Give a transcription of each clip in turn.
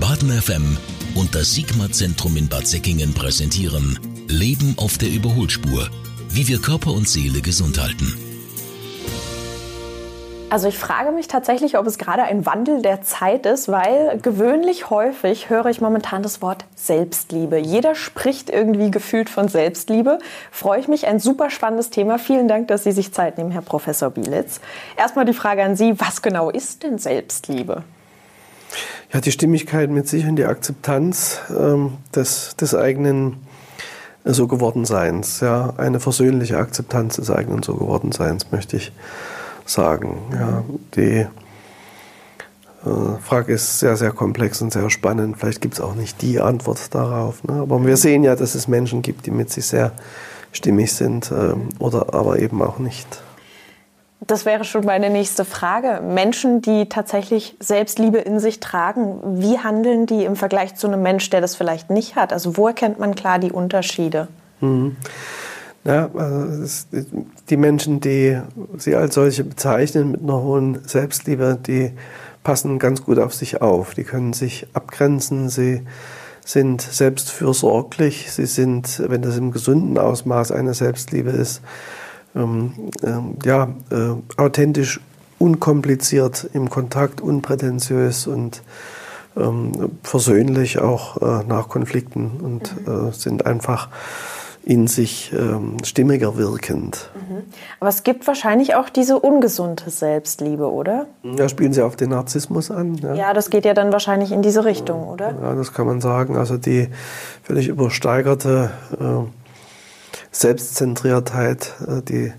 Baden FM und das Sigma-Zentrum in Bad Säckingen präsentieren Leben auf der Überholspur. Wie wir Körper und Seele gesund halten. Also ich frage mich tatsächlich, ob es gerade ein Wandel der Zeit ist, weil gewöhnlich häufig höre ich momentan das Wort Selbstliebe. Jeder spricht irgendwie gefühlt von Selbstliebe. Freue ich mich, ein super spannendes Thema. Vielen Dank, dass Sie sich Zeit nehmen, Herr Professor Bielitz. Erstmal die Frage an Sie, was genau ist denn Selbstliebe? Ja, die Stimmigkeit mit sich und die Akzeptanz ähm, des, des eigenen so geworden Seins. Ja, eine versöhnliche Akzeptanz des eigenen so geworden Seins, möchte ich sagen. Ja, die äh, Frage ist sehr, sehr komplex und sehr spannend. Vielleicht gibt es auch nicht die Antwort darauf. Ne? Aber wir sehen ja, dass es Menschen gibt, die mit sich sehr stimmig sind äh, oder aber eben auch nicht. Das wäre schon meine nächste Frage. Menschen, die tatsächlich Selbstliebe in sich tragen, wie handeln die im Vergleich zu einem Mensch, der das vielleicht nicht hat? Also wo erkennt man klar die Unterschiede? Mhm. Ja, also die Menschen, die sie als solche bezeichnen mit einer hohen Selbstliebe, die passen ganz gut auf sich auf. Die können sich abgrenzen, sie sind selbstfürsorglich, sie sind, wenn das im gesunden Ausmaß eine Selbstliebe ist, ähm, ähm, ja, äh, authentisch, unkompliziert im Kontakt, unprätentiös und ähm, versöhnlich auch äh, nach Konflikten und mhm. äh, sind einfach in sich ähm, stimmiger wirkend. Mhm. Aber es gibt wahrscheinlich auch diese ungesunde Selbstliebe, oder? Ja, spielen Sie auf den Narzissmus an. Ja, ja das geht ja dann wahrscheinlich in diese Richtung, oder? Ja, das kann man sagen. Also die völlig übersteigerte äh, Selbstzentriertheit, äh, die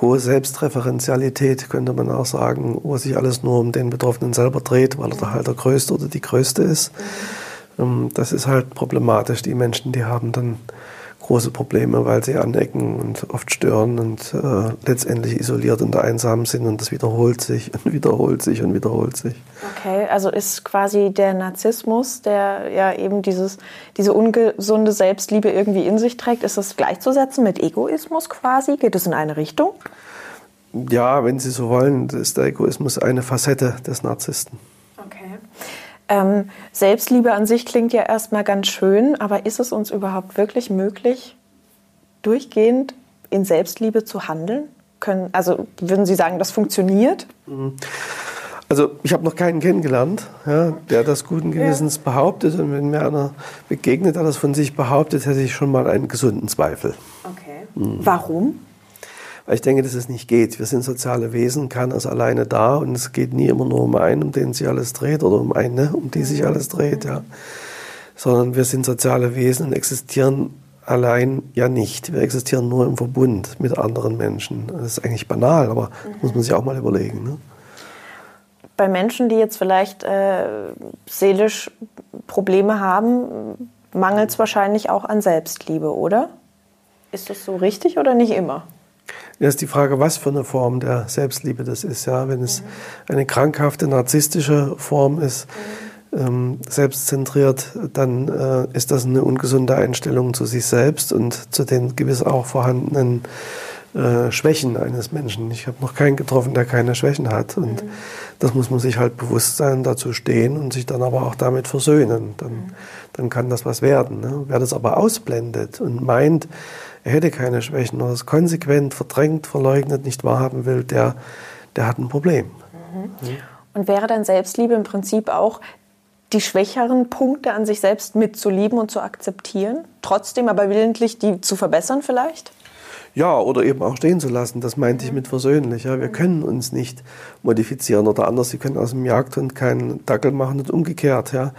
hohe Selbstreferenzialität, könnte man auch sagen, wo sich alles nur um den Betroffenen selber dreht, weil er halt der Größte oder die Größte ist. Ähm, das ist halt problematisch. Die Menschen, die haben dann große Probleme, weil sie anecken und oft stören und äh, letztendlich isoliert und einsam sind und das wiederholt sich und wiederholt sich und wiederholt sich. Okay, also ist quasi der Narzissmus, der ja eben dieses, diese ungesunde Selbstliebe irgendwie in sich trägt, ist das gleichzusetzen mit Egoismus quasi? Geht es in eine Richtung? Ja, wenn Sie so wollen, ist der Egoismus eine Facette des Narzissten. Ähm, Selbstliebe an sich klingt ja erstmal ganz schön, aber ist es uns überhaupt wirklich möglich, durchgehend in Selbstliebe zu handeln? Können, also würden Sie sagen, das funktioniert? Mhm. Also ich habe noch keinen kennengelernt, ja, der das guten Gewissens ja. behauptet. Und wenn mir einer begegnet, der das von sich behauptet, hätte ich schon mal einen gesunden Zweifel. Okay. Mhm. Warum? Weil ich denke, dass es nicht geht. Wir sind soziale Wesen, keiner ist alleine da und es geht nie immer nur um einen, um den sich alles dreht oder um eine, um die sich alles dreht, ja. Sondern wir sind soziale Wesen und existieren allein ja nicht. Wir existieren nur im Verbund mit anderen Menschen. Das ist eigentlich banal, aber mhm. muss man sich auch mal überlegen. Ne? Bei Menschen, die jetzt vielleicht äh, seelisch Probleme haben, mangelt es wahrscheinlich auch an Selbstliebe, oder? Ist das so richtig oder nicht immer? Ja, ist die Frage, was für eine Form der Selbstliebe das ist. Ja, wenn es eine krankhafte, narzisstische Form ist, ähm, selbstzentriert, dann äh, ist das eine ungesunde Einstellung zu sich selbst und zu den gewiss auch vorhandenen äh, Schwächen eines Menschen. Ich habe noch keinen getroffen, der keine Schwächen hat. Und mhm. das muss man sich halt bewusst sein, dazu stehen und sich dann aber auch damit versöhnen. Dann, mhm. dann kann das was werden. Ne? Wer das aber ausblendet und meint, er hätte keine Schwächen oder es konsequent verdrängt, verleugnet, nicht wahrhaben will, der, der hat ein Problem. Mhm. Und wäre dann Selbstliebe im Prinzip auch die schwächeren Punkte an sich selbst mitzulieben und zu akzeptieren, trotzdem aber willentlich die zu verbessern vielleicht? Ja, oder eben auch stehen zu lassen. Das meinte ich mit versöhnlich. Ja. Wir können uns nicht modifizieren oder anders. Sie können aus dem Jagdhund keinen Dackel machen und umgekehrt. Ja.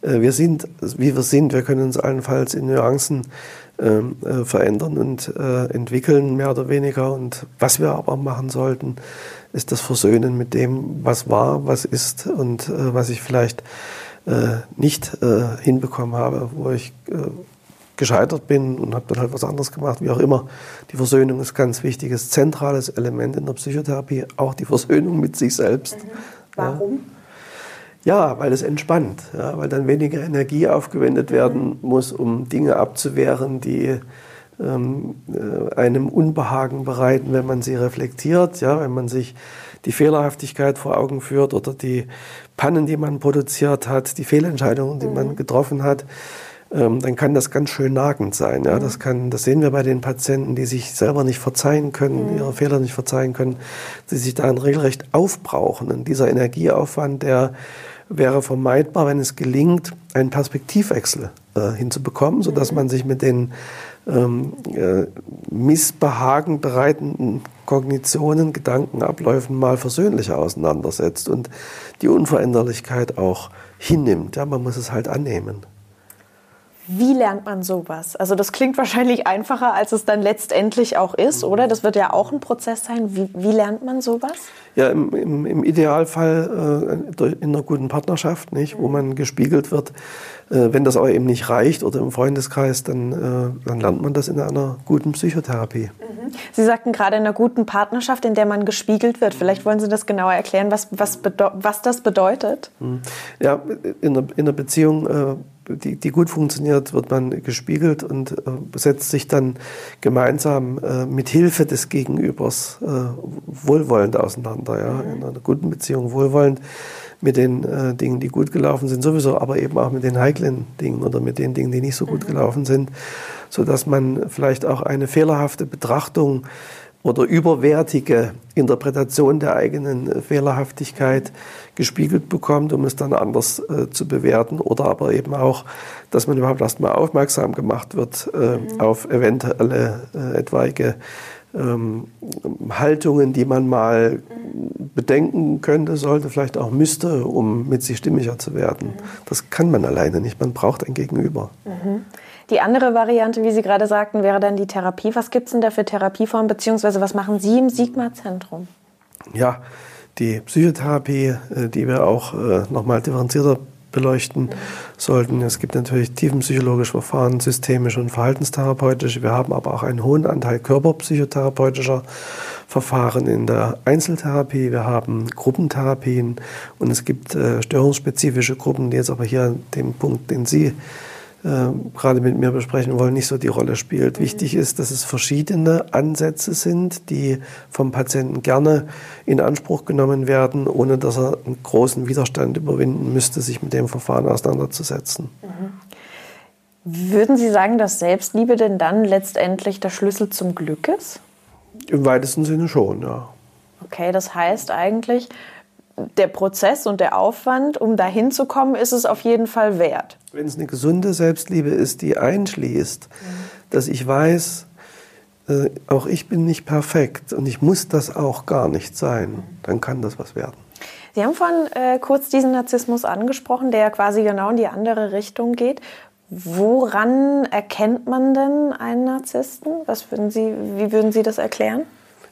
Äh, wir sind, wie wir sind. Wir können uns allenfalls in Nuancen ähm, äh, verändern und äh, entwickeln, mehr oder weniger. Und was wir aber machen sollten, ist das Versöhnen mit dem, was war, was ist und äh, was ich vielleicht äh, nicht äh, hinbekommen habe, wo ich gescheitert bin und habe dann halt was anderes gemacht, wie auch immer. Die Versöhnung ist ein ganz wichtiges, zentrales Element in der Psychotherapie, auch die Versöhnung mit sich selbst. Mhm. Warum? Ja, weil es entspannt, ja, weil dann weniger Energie aufgewendet werden muss, um Dinge abzuwehren, die, äh, ähm, äh, einem Unbehagen bereiten, wenn man sie reflektiert, ja, wenn man sich die Fehlerhaftigkeit vor Augen führt oder die Pannen, die man produziert hat, die Fehlentscheidungen, die mhm. man getroffen hat, dann kann das ganz schön nagend sein. Ja? Das, kann, das sehen wir bei den Patienten, die sich selber nicht verzeihen können, mhm. ihre Fehler nicht verzeihen können, die sich da regelrecht aufbrauchen. Und dieser Energieaufwand, der wäre vermeidbar, wenn es gelingt, einen Perspektivwechsel äh, hinzubekommen, sodass mhm. man sich mit den ähm, äh, Missbehagen bereitenden Kognitionen, Gedankenabläufen mal versöhnlicher auseinandersetzt und die Unveränderlichkeit auch hinnimmt. Ja, man muss es halt annehmen. Wie lernt man sowas? Also das klingt wahrscheinlich einfacher, als es dann letztendlich auch ist, oder? Das wird ja auch ein Prozess sein. Wie, wie lernt man sowas? Ja, im, im, im Idealfall äh, in einer guten Partnerschaft, nicht, wo man gespiegelt wird. Äh, wenn das aber eben nicht reicht oder im Freundeskreis, dann, äh, dann lernt man das in einer guten Psychotherapie. Mhm. Sie sagten gerade in einer guten Partnerschaft, in der man gespiegelt wird. Vielleicht wollen Sie das genauer erklären, was, was, was das bedeutet? Mhm. Ja, in einer, in einer Beziehung äh, die, die gut funktioniert, wird man gespiegelt und äh, setzt sich dann gemeinsam äh, mit Hilfe des Gegenübers äh, wohlwollend auseinander. Ja? In einer guten Beziehung wohlwollend mit den äh, Dingen, die gut gelaufen sind, sowieso, aber eben auch mit den heiklen Dingen oder mit den Dingen, die nicht so gut gelaufen sind, sodass man vielleicht auch eine fehlerhafte Betrachtung oder überwertige Interpretation der eigenen Fehlerhaftigkeit gespiegelt bekommt, um es dann anders äh, zu bewerten. Oder aber eben auch, dass man überhaupt erstmal aufmerksam gemacht wird äh, mhm. auf eventuelle äh, etwaige ähm, Haltungen, die man mal bedenken könnte, sollte, vielleicht auch müsste, um mit sich stimmiger zu werden. Mhm. Das kann man alleine nicht. Man braucht ein Gegenüber. Mhm. Die andere Variante, wie Sie gerade sagten, wäre dann die Therapie. Was gibt es denn da für Therapieformen, beziehungsweise was machen Sie im Sigma-Zentrum? Ja, die Psychotherapie, äh, die wir auch äh, nochmal differenzierter beleuchten sollten. Es gibt natürlich tiefenpsychologische Verfahren, systemische und verhaltenstherapeutische. Wir haben aber auch einen hohen Anteil körperpsychotherapeutischer Verfahren in der Einzeltherapie. Wir haben Gruppentherapien und es gibt äh, störungsspezifische Gruppen, die jetzt aber hier dem Punkt, den Sie äh, gerade mit mir besprechen wollen, nicht so die Rolle spielt. Mhm. Wichtig ist, dass es verschiedene Ansätze sind, die vom Patienten gerne in Anspruch genommen werden, ohne dass er einen großen Widerstand überwinden müsste, sich mit dem Verfahren auseinanderzusetzen. Mhm. Würden Sie sagen, dass Selbstliebe denn dann letztendlich der Schlüssel zum Glück ist? Im weitesten Sinne schon, ja. Okay, das heißt eigentlich, der Prozess und der Aufwand, um dahin zu kommen, ist es auf jeden Fall wert. Wenn es eine gesunde Selbstliebe ist, die einschließt, mhm. dass ich weiß, äh, auch ich bin nicht perfekt und ich muss das auch gar nicht sein, dann kann das was werden. Sie haben vorhin äh, kurz diesen Narzissmus angesprochen, der quasi genau in die andere Richtung geht. Woran erkennt man denn einen Narzissten? Was würden Sie, wie würden Sie das erklären?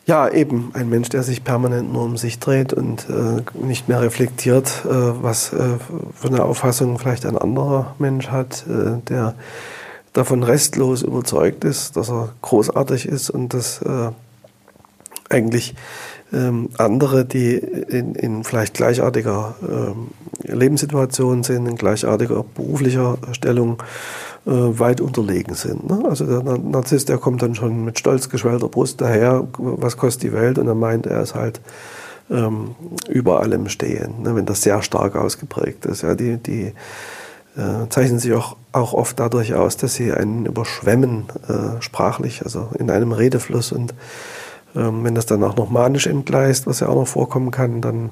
Ja, eben. Ein Mensch, der sich permanent nur um sich dreht und äh, nicht mehr reflektiert, äh, was äh, für eine Auffassung vielleicht ein anderer Mensch hat, äh, der davon restlos überzeugt ist, dass er großartig ist und dass äh, eigentlich ähm, andere, die in, in vielleicht gleichartiger ähm, Lebenssituation sind, in gleichartiger beruflicher Stellung, äh, weit unterlegen sind. Ne? Also der Narzisst, der kommt dann schon mit stolz geschwellter Brust daher, was kostet die Welt? Und er meint, er ist halt ähm, über allem stehen, ne? wenn das sehr stark ausgeprägt ist. Ja, die, die äh, zeichnen sich auch, auch oft dadurch aus, dass sie einen überschwemmen, äh, sprachlich, also in einem Redefluss. Und ähm, wenn das dann auch noch manisch entgleist, was ja auch noch vorkommen kann, dann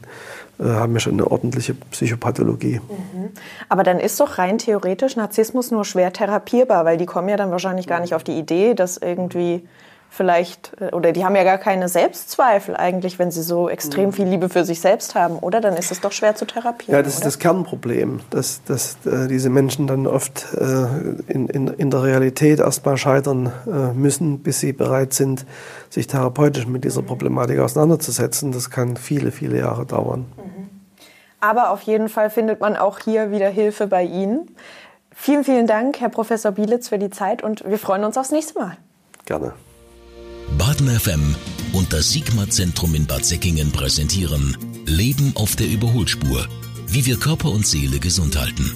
äh, haben wir schon eine ordentliche Psychopathologie. Mhm. Aber dann ist doch rein theoretisch Narzissmus nur schwer therapierbar, weil die kommen ja dann wahrscheinlich gar nicht auf die Idee, dass irgendwie vielleicht, äh, oder die haben ja gar keine Selbstzweifel eigentlich, wenn sie so extrem mhm. viel Liebe für sich selbst haben, oder? Dann ist es doch schwer zu therapieren. Ja, das oder? ist das Kernproblem, dass, dass äh, diese Menschen dann oft äh, in, in, in der Realität erstmal scheitern äh, müssen, bis sie bereit sind, sich therapeutisch mit dieser Problematik auseinanderzusetzen. Das kann viele, viele Jahre dauern. Mhm. Aber auf jeden Fall findet man auch hier wieder Hilfe bei Ihnen. Vielen, vielen Dank, Herr Professor Bielitz, für die Zeit und wir freuen uns aufs nächste Mal. Gerne. Baden FM und das Sigma-Zentrum in Bad Säckingen präsentieren Leben auf der Überholspur. Wie wir Körper und Seele gesund halten.